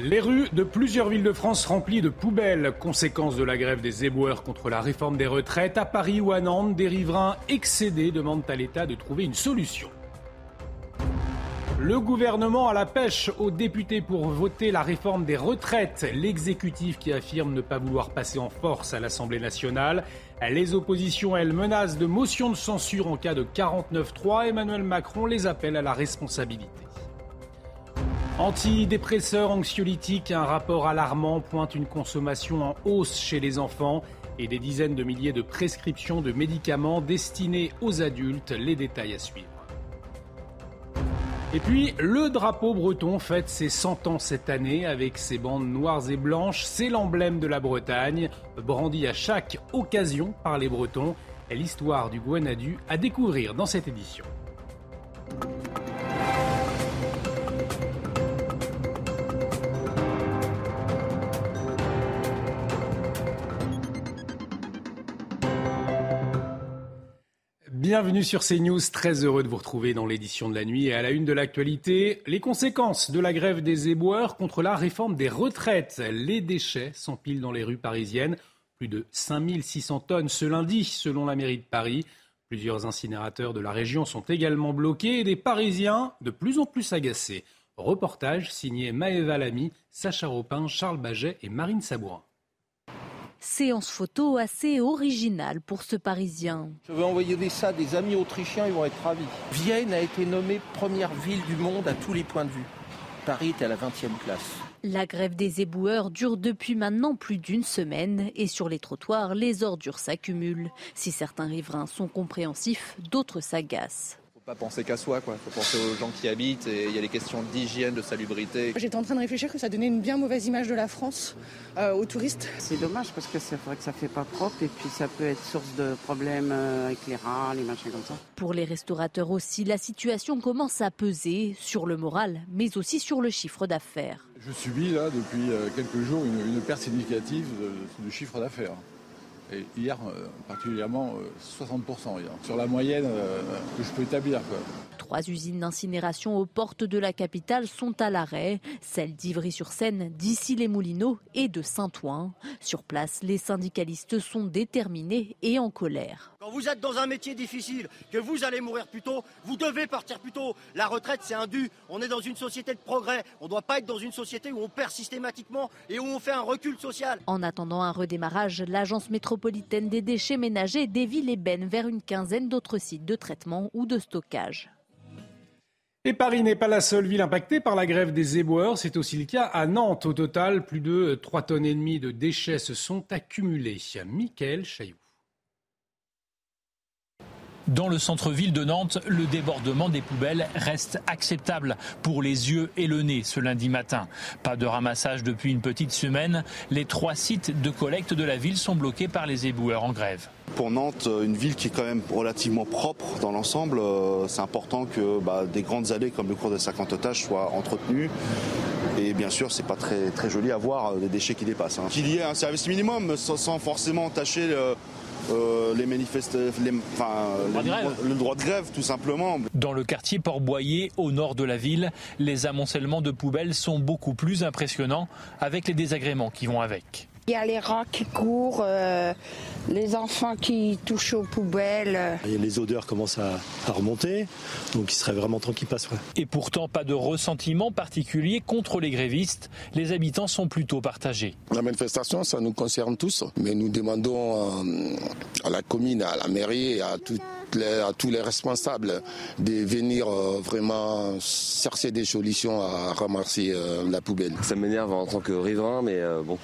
Les rues de plusieurs villes de France remplies de poubelles, conséquence de la grève des éboueurs contre la réforme des retraites. À Paris ou à Nantes, des riverains excédés demandent à l'État de trouver une solution. Le gouvernement à la pêche aux députés pour voter la réforme des retraites. L'exécutif qui affirme ne pas vouloir passer en force à l'Assemblée nationale. Les oppositions, elles, menacent de motion de censure en cas de 49-3. Emmanuel Macron les appelle à la responsabilité. Antidépresseurs, anxiolytiques, un rapport alarmant pointe une consommation en hausse chez les enfants et des dizaines de milliers de prescriptions de médicaments destinés aux adultes. Les détails à suivre. Et puis, le drapeau breton fête ses 100 ans cette année avec ses bandes noires et blanches. C'est l'emblème de la Bretagne, brandi à chaque occasion par les Bretons. L'histoire du Guanadu à découvrir dans cette édition. Bienvenue sur CNews, très heureux de vous retrouver dans l'édition de la nuit et à la une de l'actualité, les conséquences de la grève des éboueurs contre la réforme des retraites. Les déchets s'empilent dans les rues parisiennes, plus de 5600 tonnes ce lundi selon la mairie de Paris. Plusieurs incinérateurs de la région sont également bloqués et des Parisiens de plus en plus agacés. Reportage signé Maëva Lamy, Sacha Ropin, Charles Baget et Marine Sabourin. Séance photo assez originale pour ce Parisien. Je vais envoyer ça à des amis autrichiens, ils vont être ravis. Vienne a été nommée première ville du monde à tous les points de vue. Paris est à la 20e place. La grève des éboueurs dure depuis maintenant plus d'une semaine et sur les trottoirs, les ordures s'accumulent. Si certains riverains sont compréhensifs, d'autres s'agacent pas penser qu'à soi, quoi. Faut penser aux gens qui habitent et il y a les questions d'hygiène, de salubrité. J'étais en train de réfléchir que ça donnait une bien mauvaise image de la France euh, aux touristes. C'est dommage parce que c'est vrai que ça fait pas propre et puis ça peut être source de problèmes euh, avec les rats, les machins comme ça. Pour les restaurateurs aussi, la situation commence à peser sur le moral, mais aussi sur le chiffre d'affaires. Je subis là depuis euh, quelques jours une, perte significative de chiffre d'affaires. Hier, euh, particulièrement, 60% euh, sur la moyenne euh, que je peux établir. Trois usines d'incinération aux portes de la capitale sont à l'arrêt, celles d'Ivry-sur-Seine, d'Issy-les-Moulineaux et de Saint-Ouen. Sur place, les syndicalistes sont déterminés et en colère. Quand vous êtes dans un métier difficile, que vous allez mourir plus tôt, vous devez partir plus tôt. La retraite, c'est un dû. On est dans une société de progrès. On ne doit pas être dans une société où on perd systématiquement et où on fait un recul social. En attendant un redémarrage, l'agence métropolitaine des déchets ménagers dévie les bennes vers une quinzaine d'autres sites de traitement ou de stockage. Et Paris n'est pas la seule ville impactée par la grève des éboueurs. C'est aussi le cas à Nantes. Au total, plus de 3 tonnes et demie de déchets se sont accumulés. Michael Chailloux. Dans le centre-ville de Nantes, le débordement des poubelles reste acceptable pour les yeux et le nez ce lundi matin. Pas de ramassage depuis une petite semaine. Les trois sites de collecte de la ville sont bloqués par les éboueurs en grève. Pour Nantes, une ville qui est quand même relativement propre dans l'ensemble, euh, c'est important que bah, des grandes allées comme le cours des 50 otages soient entretenues. Et bien sûr, c'est pas très, très joli à voir euh, des déchets qui dépassent. Hein. Qu'il y ait un service minimum sans, forcément tâcher euh, les manifestes, enfin, le, droit de grève tout simplement. Dans le quartier Port-Boyer, au nord de la ville, les amoncellements de poubelles sont beaucoup plus impressionnants avec les désagréments qui vont avec. Il y a les rats qui courent, euh, les enfants qui touchent aux poubelles. les odeurs commencent à, remonter, donc il serait vraiment temps qu'ils passent. Et pourtant, pas de ressentiment particulier contre les grévistes. Les habitants sont plutôt partagés. La manifestation, ça nous concerne tous, mais nous demandons euh, à la commune, à la mairie et à à tous les responsables de venir euh, vraiment chercher des solutions à ramasser la poubelle. Ça m'énerve en tant que riverain, mais bon,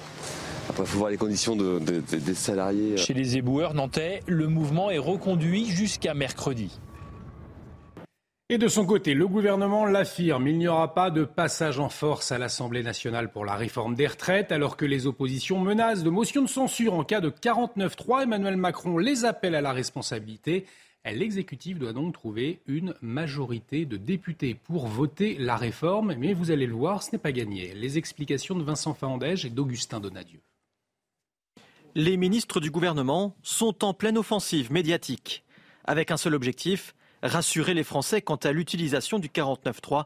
après, il faut voir les conditions des salariés. Euh. Chez les éboueurs nantais, le mouvement est reconduit jusqu'à mercredi. Et de son côté, le gouvernement l'affirme, il n'y aura pas de passage en force à l'Assemblée nationale pour la réforme des retraites, alors que les oppositions menacent de motion de censure en cas de 49-3. Emmanuel Macron les appelle à la responsabilité. L'exécutif doit donc trouver une majorité de députés pour voter la réforme, mais vous allez le voir, ce n'est pas gagné. Les explications de Vincent Fahandège et d'Augustin Donadieu. Les ministres du gouvernement sont en pleine offensive médiatique, avec un seul objectif, rassurer les Français quant à l'utilisation du 49.3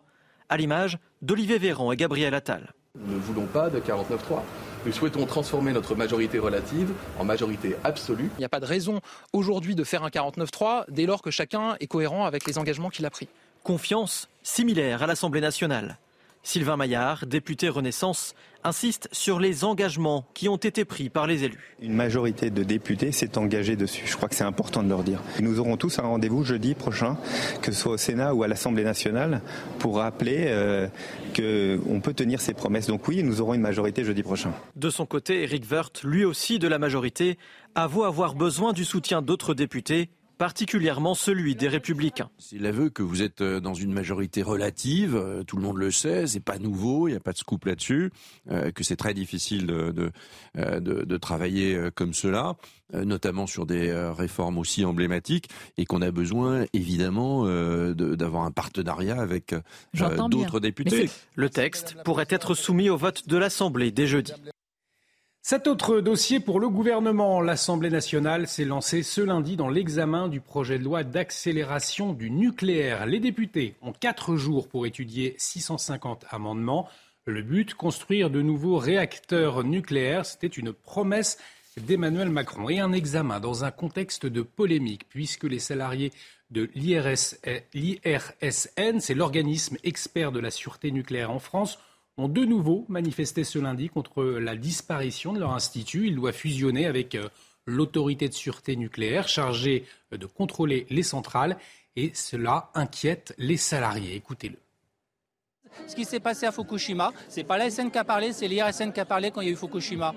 à l'image d'Olivier Véran et Gabriel Attal. Nous ne voulons pas de 49-3. Nous souhaitons transformer notre majorité relative en majorité absolue. Il n'y a pas de raison aujourd'hui de faire un 49-3 dès lors que chacun est cohérent avec les engagements qu'il a pris. Confiance similaire à l'Assemblée nationale. Sylvain Maillard, député Renaissance, insiste sur les engagements qui ont été pris par les élus. Une majorité de députés s'est engagée dessus. Je crois que c'est important de leur dire. Nous aurons tous un rendez-vous jeudi prochain, que ce soit au Sénat ou à l'Assemblée nationale, pour rappeler euh, qu'on peut tenir ses promesses. Donc oui, nous aurons une majorité jeudi prochain. De son côté, Eric Woerth, lui aussi de la majorité, avoue avoir besoin du soutien d'autres députés particulièrement celui des républicains. C'est l'aveu que vous êtes euh, dans une majorité relative, euh, tout le monde le sait, c'est pas nouveau, il n'y a pas de scoop là-dessus, euh, que c'est très difficile de, de, de, travailler comme cela, notamment sur des réformes aussi emblématiques, et qu'on a besoin évidemment d'avoir un partenariat avec d'autres députés. Le texte pourrait être soumis au vote de l'Assemblée dès jeudi. Cet autre dossier pour le gouvernement, l'Assemblée nationale s'est lancée ce lundi dans l'examen du projet de loi d'accélération du nucléaire. Les députés ont quatre jours pour étudier 650 amendements. Le but, construire de nouveaux réacteurs nucléaires. C'était une promesse d'Emmanuel Macron et un examen dans un contexte de polémique puisque les salariés de l'IRSN, c'est l'organisme expert de la sûreté nucléaire en France, ont de nouveau manifesté ce lundi contre la disparition de leur institut. Il doit fusionner avec euh, l'autorité de sûreté nucléaire chargée euh, de contrôler les centrales et cela inquiète les salariés. Écoutez-le. Ce qui s'est passé à Fukushima, c'est pas l'ASN qui a parlé, c'est l'IRSN qui a parlé quand il y a eu Fukushima.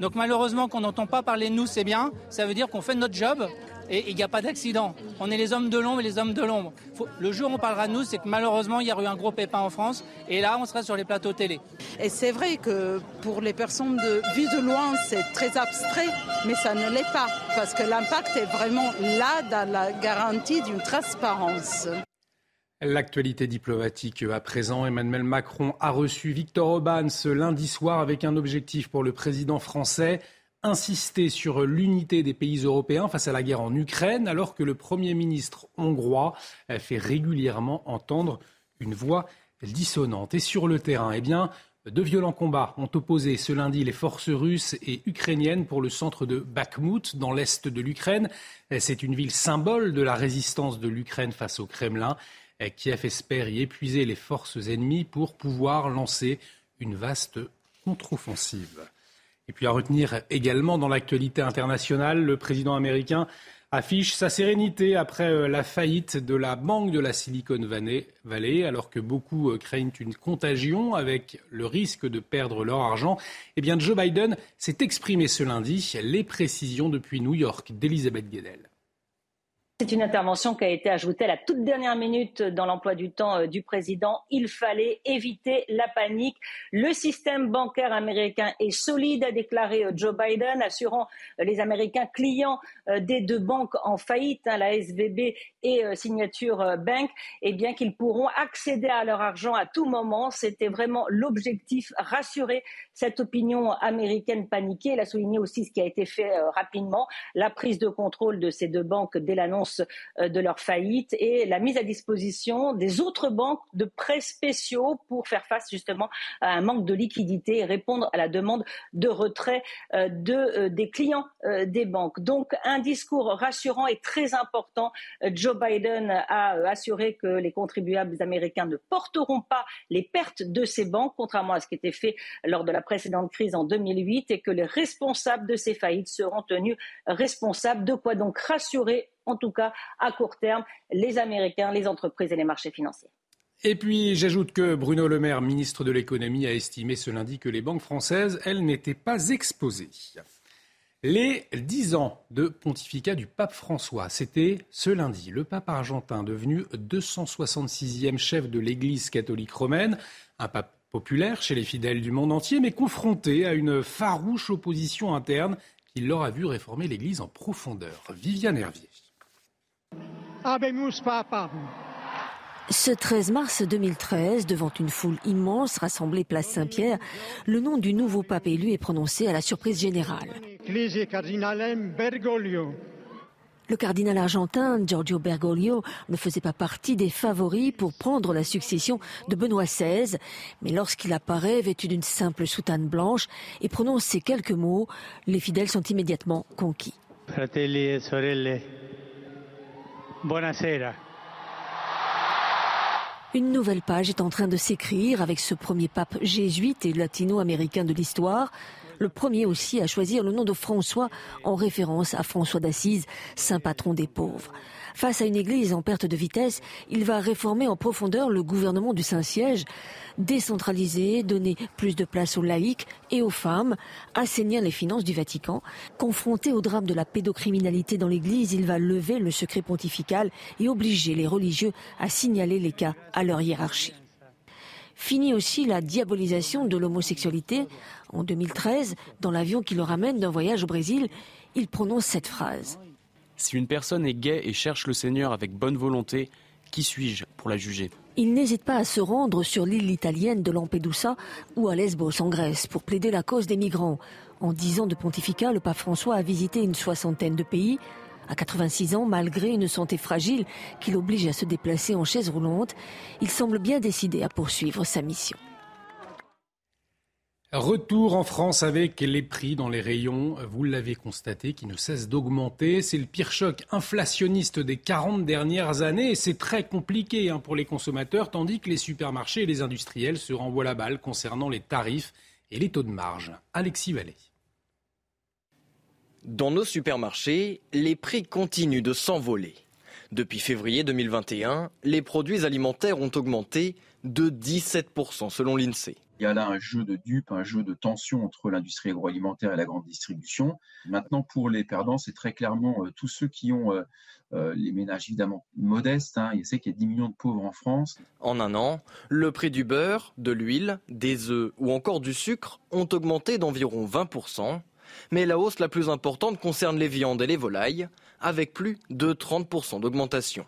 Donc malheureusement qu'on n'entend pas parler de nous, c'est bien. Ça veut dire qu'on fait notre job et il n'y a pas d'accident. On est les hommes de l'ombre et les hommes de l'ombre. Le jour où on parlera de nous, c'est que malheureusement, il y a eu un gros pépin en France et là, on sera sur les plateaux télé. Et c'est vrai que pour les personnes de vue de loin, c'est très abstrait, mais ça ne l'est pas parce que l'impact est vraiment là dans la garantie d'une transparence. L'actualité diplomatique à présent, Emmanuel Macron a reçu Victor Orban ce lundi soir avec un objectif pour le président français insister sur l'unité des pays européens face à la guerre en Ukraine, alors que le Premier ministre hongrois fait régulièrement entendre une voix dissonante. Et sur le terrain, eh bien, de violents combats ont opposé ce lundi les forces russes et ukrainiennes pour le centre de Bakhmut, dans l'est de l'Ukraine. C'est une ville symbole de la résistance de l'Ukraine face au Kremlin. Kiev espère y épuiser les forces ennemies pour pouvoir lancer une vaste contre-offensive. Et puis à retenir également dans l'actualité internationale, le président américain affiche sa sérénité après euh, la faillite de la banque de la Silicon Valley, alors que beaucoup euh, craignent une contagion avec le risque de perdre leur argent. Eh bien, Joe Biden s'est exprimé ce lundi. Les précisions depuis New York d'Elisabeth Guedel. C'est une intervention qui a été ajoutée à la toute dernière minute dans l'emploi du temps euh, du président. Il fallait éviter la panique. Le système bancaire américain est solide, a déclaré euh, Joe Biden, assurant euh, les Américains clients des deux banques en faillite, hein, la SVB et Signature Bank, eh bien qu'ils pourront accéder à leur argent à tout moment. C'était vraiment l'objectif, rassurer cette opinion américaine paniquée. Il a souligné aussi ce qui a été fait rapidement, la prise de contrôle de ces deux banques dès l'annonce euh, de leur faillite et la mise à disposition des autres banques de prêts spéciaux pour faire face justement à un manque de liquidité et répondre à la demande de retrait euh, euh, des clients des banques. Donc un discours rassurant et très important. Joe Biden a assuré que les contribuables américains ne porteront pas les pertes de ces banques, contrairement à ce qui était fait lors de la précédente crise en 2008, et que les responsables de ces faillites seront tenus responsables. De quoi donc rassurer en tout cas à court terme, les Américains, les entreprises et les marchés financiers. Et puis j'ajoute que Bruno Le Maire, ministre de l'économie, a estimé ce lundi que les banques françaises, elles, n'étaient pas exposées. Les dix ans de pontificat du pape François, c'était ce lundi. Le pape argentin, devenu 266e chef de l'Église catholique romaine, un pape populaire chez les fidèles du monde entier, mais confronté à une farouche opposition interne qui leur a vu réformer l'Église en profondeur. Viviane Hervier. Ce 13 mars 2013, devant une foule immense rassemblée place Saint-Pierre, le nom du nouveau pape élu est prononcé à la surprise générale. Le cardinal argentin Giorgio Bergoglio ne faisait pas partie des favoris pour prendre la succession de Benoît XVI, mais lorsqu'il apparaît vêtu d'une simple soutane blanche et prononce ces quelques mots, les fidèles sont immédiatement conquis. Fratelli e sorelle, buonasera. Une nouvelle page est en train de s'écrire avec ce premier pape jésuite et latino-américain de l'histoire, le premier aussi à choisir le nom de François en référence à François d'Assise, saint patron des pauvres. Face à une église en perte de vitesse, il va réformer en profondeur le gouvernement du Saint-Siège, décentraliser, donner plus de place aux laïcs et aux femmes, assainir les finances du Vatican. Confronté au drame de la pédocriminalité dans l'église, il va lever le secret pontifical et obliger les religieux à signaler les cas à leur hiérarchie. Fini aussi la diabolisation de l'homosexualité. En 2013, dans l'avion qui le ramène d'un voyage au Brésil, il prononce cette phrase. Si une personne est gay et cherche le Seigneur avec bonne volonté, qui suis-je pour la juger? Il n'hésite pas à se rendre sur l'île italienne de Lampedusa ou à Lesbos en Grèce pour plaider la cause des migrants. En dix ans de pontificat, le pape François a visité une soixantaine de pays. À 86 ans, malgré une santé fragile qui l'oblige à se déplacer en chaise roulante, il semble bien décidé à poursuivre sa mission. Retour en France avec les prix dans les rayons, vous l'avez constaté, qui ne cessent d'augmenter. C'est le pire choc inflationniste des 40 dernières années et c'est très compliqué hein, pour les consommateurs, tandis que les supermarchés et les industriels se renvoient la balle concernant les tarifs et les taux de marge. Alexis Vallée. Dans nos supermarchés, les prix continuent de s'envoler. Depuis février 2021, les produits alimentaires ont augmenté de 17% selon l'INSEE. Il y a là un jeu de dupes, un jeu de tension entre l'industrie agroalimentaire et la grande distribution. Maintenant, pour les perdants, c'est très clairement euh, tous ceux qui ont euh, euh, les ménages évidemment modestes. Hein. Il sait qu'il y a 10 millions de pauvres en France. En un an, le prix du beurre, de l'huile, des œufs ou encore du sucre ont augmenté d'environ 20%. Mais la hausse la plus importante concerne les viandes et les volailles, avec plus de 30% d'augmentation.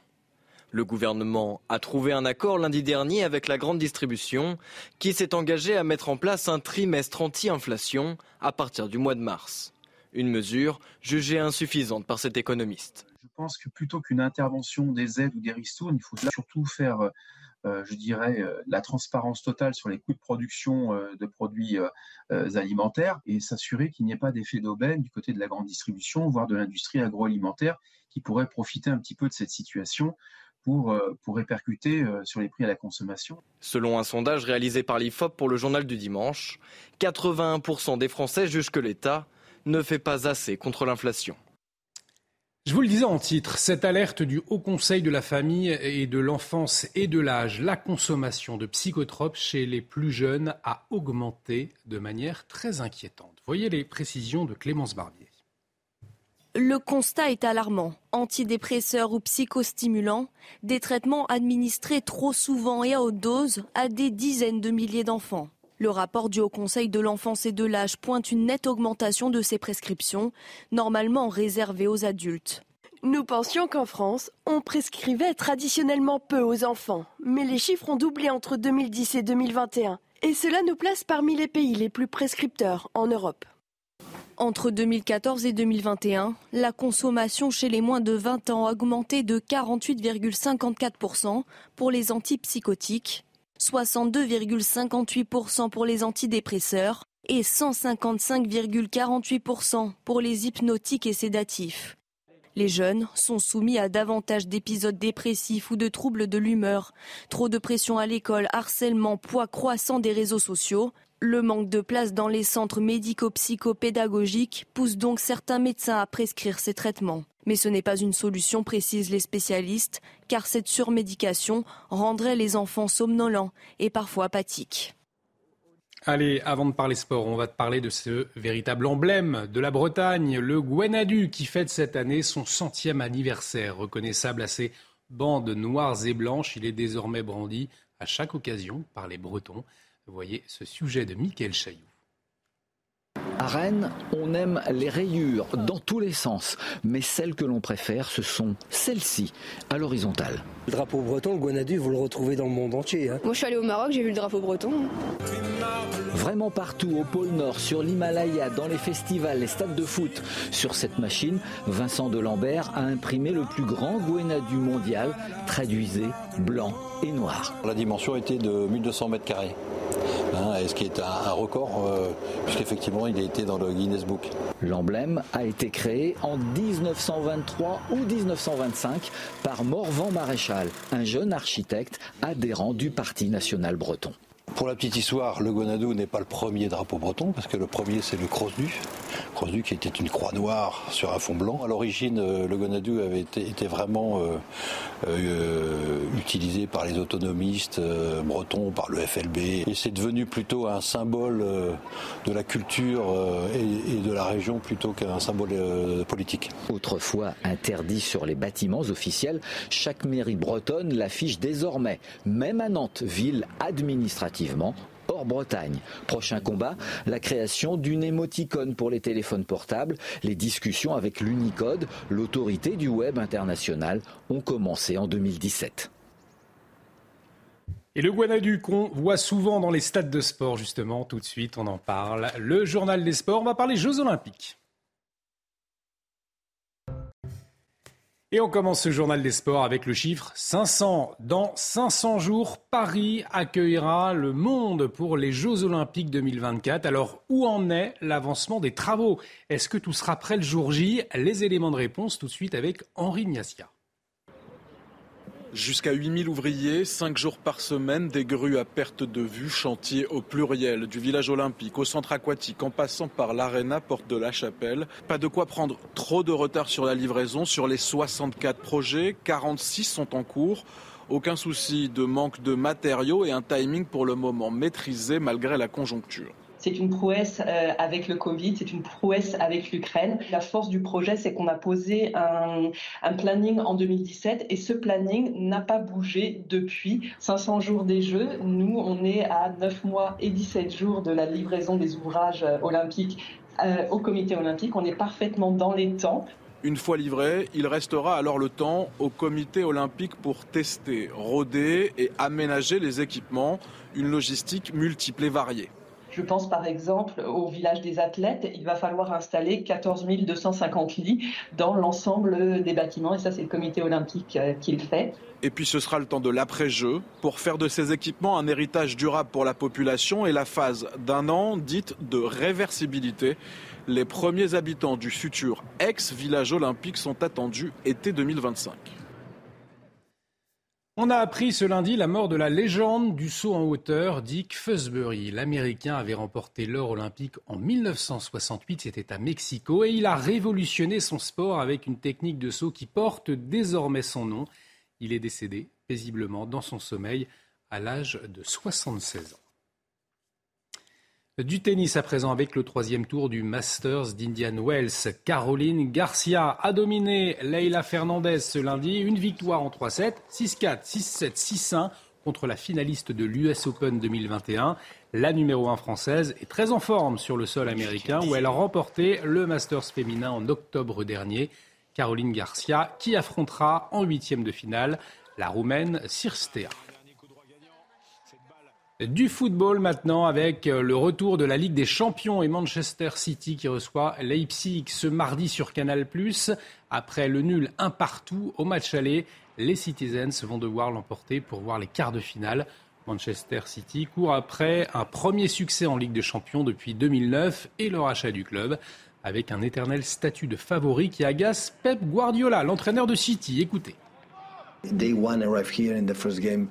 Le gouvernement a trouvé un accord lundi dernier avec la grande distribution qui s'est engagé à mettre en place un trimestre anti-inflation à partir du mois de mars. Une mesure jugée insuffisante par cet économiste. Je pense que plutôt qu'une intervention des aides ou des ristournes, il faut surtout faire je dirais, euh, la transparence totale sur les coûts de production euh, de produits alimentaires et s'assurer qu'il n'y ait pas d'effet d'aubaine du côté de la grande distribution, voire de l'industrie agroalimentaire qui pourrait profiter un petit peu de cette situation pour, euh, pour répercuter euh, sur les prix à la consommation. Selon un sondage réalisé par l'IFOP pour le journal du dimanche, 81% des Français jugent que l'État ne fait pas assez contre l'inflation. Je vous le disais en titre, cette alerte du Haut Conseil de la famille et de l'enfance et de l'âge, la consommation de psychotropes chez les plus jeunes a augmenté de manière très inquiétante. Voyez les précisions de Clémence Barbier. Le constat est alarmant. Antidépresseurs ou psychostimulants, des traitements administrés trop souvent et à haute dose à des dizaines de milliers d'enfants. Le rapport du Haut Conseil de l'enfance et de l'âge pointe une nette augmentation de ces prescriptions, normalement réservées aux adultes. Nous pensions qu'en France, on prescrivait traditionnellement peu aux enfants, mais les chiffres ont doublé entre 2010 et 2021, et cela nous place parmi les pays les plus prescripteurs en Europe. Entre 2014 et 2021, la consommation chez les moins de 20 ans a augmenté de 48,54% pour les antipsychotiques, 62,58% pour les antidépresseurs et 155,48% pour les hypnotiques et sédatifs. Les jeunes sont soumis à davantage d'épisodes dépressifs ou de troubles de l'humeur, trop de pression à l'école, harcèlement, poids croissant des réseaux sociaux, le manque de place dans les centres médico-psychopédagogiques pousse donc certains médecins à prescrire ces traitements. Mais ce n'est pas une solution, précisent les spécialistes, car cette surmédication rendrait les enfants somnolents et parfois apathiques. Allez, avant de parler sport, on va te parler de ce véritable emblème de la Bretagne, le Gwenadu, qui fête cette année son centième anniversaire. Reconnaissable à ses bandes noires et blanches, il est désormais brandi à chaque occasion par les Bretons. Vous voyez ce sujet de Michael Chailloux. À Rennes, on aime les rayures dans tous les sens, mais celles que l'on préfère, ce sont celles-ci, à l'horizontale. Le drapeau breton, le Guanadu, vous le retrouvez dans le monde entier. Hein. Moi, je suis allé au Maroc, j'ai vu le drapeau breton. Vraiment partout, au pôle Nord, sur l'Himalaya, dans les festivals, les stades de foot. Sur cette machine, Vincent Delambert a imprimé le plus grand Guanadu mondial, traduisé blanc et noir. La dimension était de 1200 mètres carrés. Hein, ce qui est un, record, euh, puisqu'effectivement il a été dans le Guinness Book. L'emblème a été créé en 1923 ou 1925 par Morvan Maréchal, un jeune architecte adhérent du Parti national breton. Pour la petite histoire, le Gonadou n'est pas le premier drapeau breton, parce que le premier c'est le Crosdu. Crosdu qui était une croix noire sur un fond blanc. À l'origine, euh, le Gonadou avait été, vraiment euh, euh, utilisé par les autonomistes bretons, par le FLB. Et c'est devenu plutôt un symbole de la culture et, de la région plutôt qu'un symbole politique. Autrefois interdit sur les bâtiments officiels, chaque mairie bretonne l'affiche désormais, même à Nantes, ville administrative hors Bretagne. Prochain combat, la création d'une émoticône pour les téléphones portables. Les discussions avec l'Unicode, l'autorité du web international, ont commencé en 2017. Et le Guanadu qu'on voit souvent dans les stades de sport, justement, tout de suite, on en parle. Le journal des sports, on va parler Jeux Olympiques. Et on commence ce journal des sports avec le chiffre 500. Dans 500 jours, Paris accueillera le monde pour les Jeux Olympiques 2024. Alors, où en est l'avancement des travaux? Est-ce que tout sera prêt le jour J? Les éléments de réponse tout de suite avec Henri Niasia. Jusqu'à 8000 ouvriers, 5 jours par semaine, des grues à perte de vue, chantier au pluriel, du village olympique au centre aquatique, en passant par l'aréna porte de la Chapelle. Pas de quoi prendre trop de retard sur la livraison. Sur les 64 projets, 46 sont en cours. Aucun souci de manque de matériaux et un timing pour le moment maîtrisé malgré la conjoncture. C'est une prouesse euh, avec le Covid, c'est une prouesse avec l'Ukraine. La force du projet, c'est qu'on a posé un, planning en 2017 et ce planning n'a pas bougé depuis 500 jours des Jeux. Nous, on est à 9 mois et 17 jours de la livraison des ouvrages euh, olympiques euh, au comité olympique. On est parfaitement dans les temps. Une fois livré, il restera alors le temps au comité olympique pour tester, roder et aménager les équipements, une logistique multiple et variée. Je pense par exemple au village des athlètes. Il va falloir installer 14 250 lits dans l'ensemble des bâtiments et ça c'est le comité olympique euh, qui le fait. Et puis ce sera le temps de l'après-jeu pour faire de ces équipements un héritage durable pour la population et la phase d'un an dite de réversibilité. Les premiers habitants du futur ex-village olympique sont attendus été 2025. On a appris ce lundi la mort de la légende du saut en hauteur, Dick Fusbury. L'Américain avait remporté l'or olympique en 1968, c'était à Mexico, et il a révolutionné son sport avec une technique de saut qui porte désormais son nom. Il est décédé paisiblement dans son sommeil à l'âge de 76 ans. Du tennis à présent avec le troisième tour du Masters d'Indian Wells. Caroline Garcia a dominé Leila Fernandez ce lundi. Une victoire en 3-7, 6-4, 6-7, 6-1 contre la finaliste de l'US Open 2021. La numéro 1 française est très en forme sur le sol américain où elle a remporté le Masters féminin en octobre dernier. Caroline Garcia qui affrontera en huitième de finale la Roumaine Sirstea. Du football maintenant avec euh, le retour de la Ligue des Champions et Manchester City qui reçoit Leipzig ce mardi sur Canal+. Après le nul un partout au match aller, les Citizens vont devoir l'emporter pour voir les quarts de finale. Manchester City court après un premier succès en Ligue des Champions depuis 2009 et le rachat du club avec un éternel statut de favori qui agace Pep Guardiola, l'entraîneur de City. Écoutez. in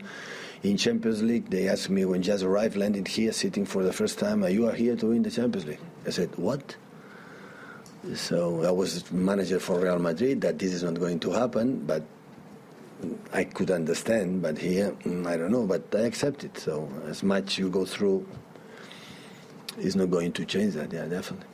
Champions League, they asked me when just arrived, landed here, sitting for the first time, are you are here to win the Champions League. I said, what? So I was manager for Real Madrid, that this is not going to happen, but I could understand, but here, mm, I don't know, but I accept it. So as much you go through, it's not going to change that, yeah, definitely.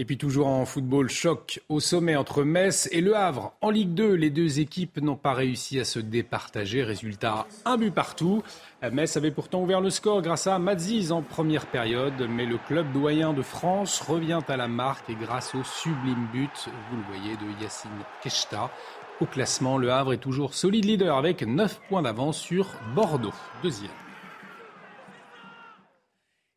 Et puis toujours en football, choc au sommet entre Metz et Le Havre. En Ligue 2, les deux équipes n'ont pas réussi à se départager. Résultat, un but partout. Metz avait pourtant ouvert le score grâce à Madziz en première période, mais le club doyen de France revient à la marque et grâce au sublime but, vous le voyez, de Yacine Keshta. Au classement, Le Havre est toujours solide leader avec 9 points d'avance sur Bordeaux, deuxième.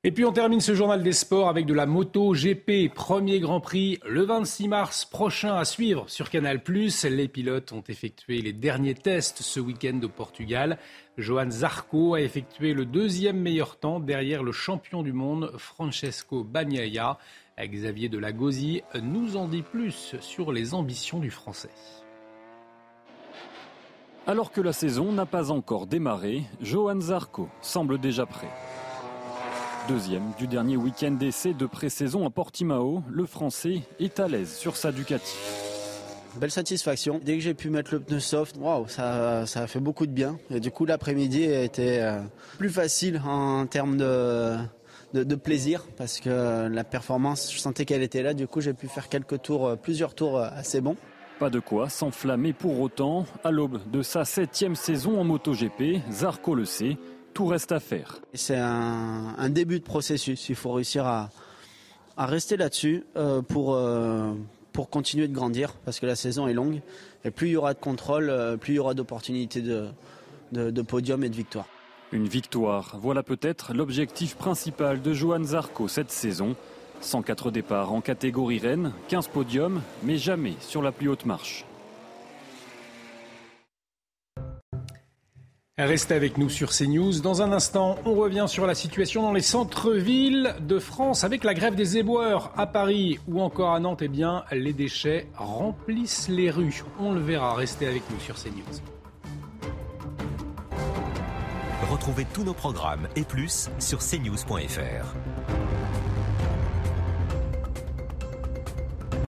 Et puis on termine ce journal des sports avec de la moto GP, premier Grand Prix le 26 mars prochain à suivre sur Canal+. Les pilotes ont effectué les derniers tests ce week-end au Portugal. Johan Zarco a effectué le deuxième meilleur temps derrière le champion du monde Francesco Bagnaia. Xavier Delagosi nous en dit plus sur les ambitions du Français. Alors que la saison n'a pas encore démarré, Johan Zarco semble déjà prêt. Deuxième du dernier week-end d'essai de pré-saison à Portimao, le Français est à l'aise sur sa Ducati. Belle satisfaction. Dès que j'ai pu mettre le pneu soft, waouh, ça, ça a fait beaucoup de bien. Et du coup, l'après-midi a été euh, plus facile en termes de, de, plaisir parce que la performance, je sentais qu'elle était là. Du coup, j'ai pu faire quelques tours, euh, plusieurs tours euh, assez bons. Pas de quoi s'enflammer pour autant. À l'aube de sa septième saison en MotoGP, Zarco le sait, tout reste à faire. C'est un, début de processus. Il faut réussir à, rester là-dessus euh, pour, euh, pour continuer de grandir parce que la saison est longue. Et plus il y aura de contrôle, euh, plus il y aura d'opportunités de, de, podium et de victoire. Une victoire, voilà peut-être l'objectif principal de Johan Zarco cette saison. 104 départs en catégorie Rennes, 15 podiums, mais jamais sur la plus haute marche. Restez avec nous sur CNews. Dans un instant, on revient sur la situation dans les centres-villes de France avec la grève des éboueurs à Paris ou encore à Nantes. Eh bien, les déchets remplissent les rues. On le verra. Restez avec nous sur CNews. Retrouvez tous nos programmes et plus sur cnews.fr.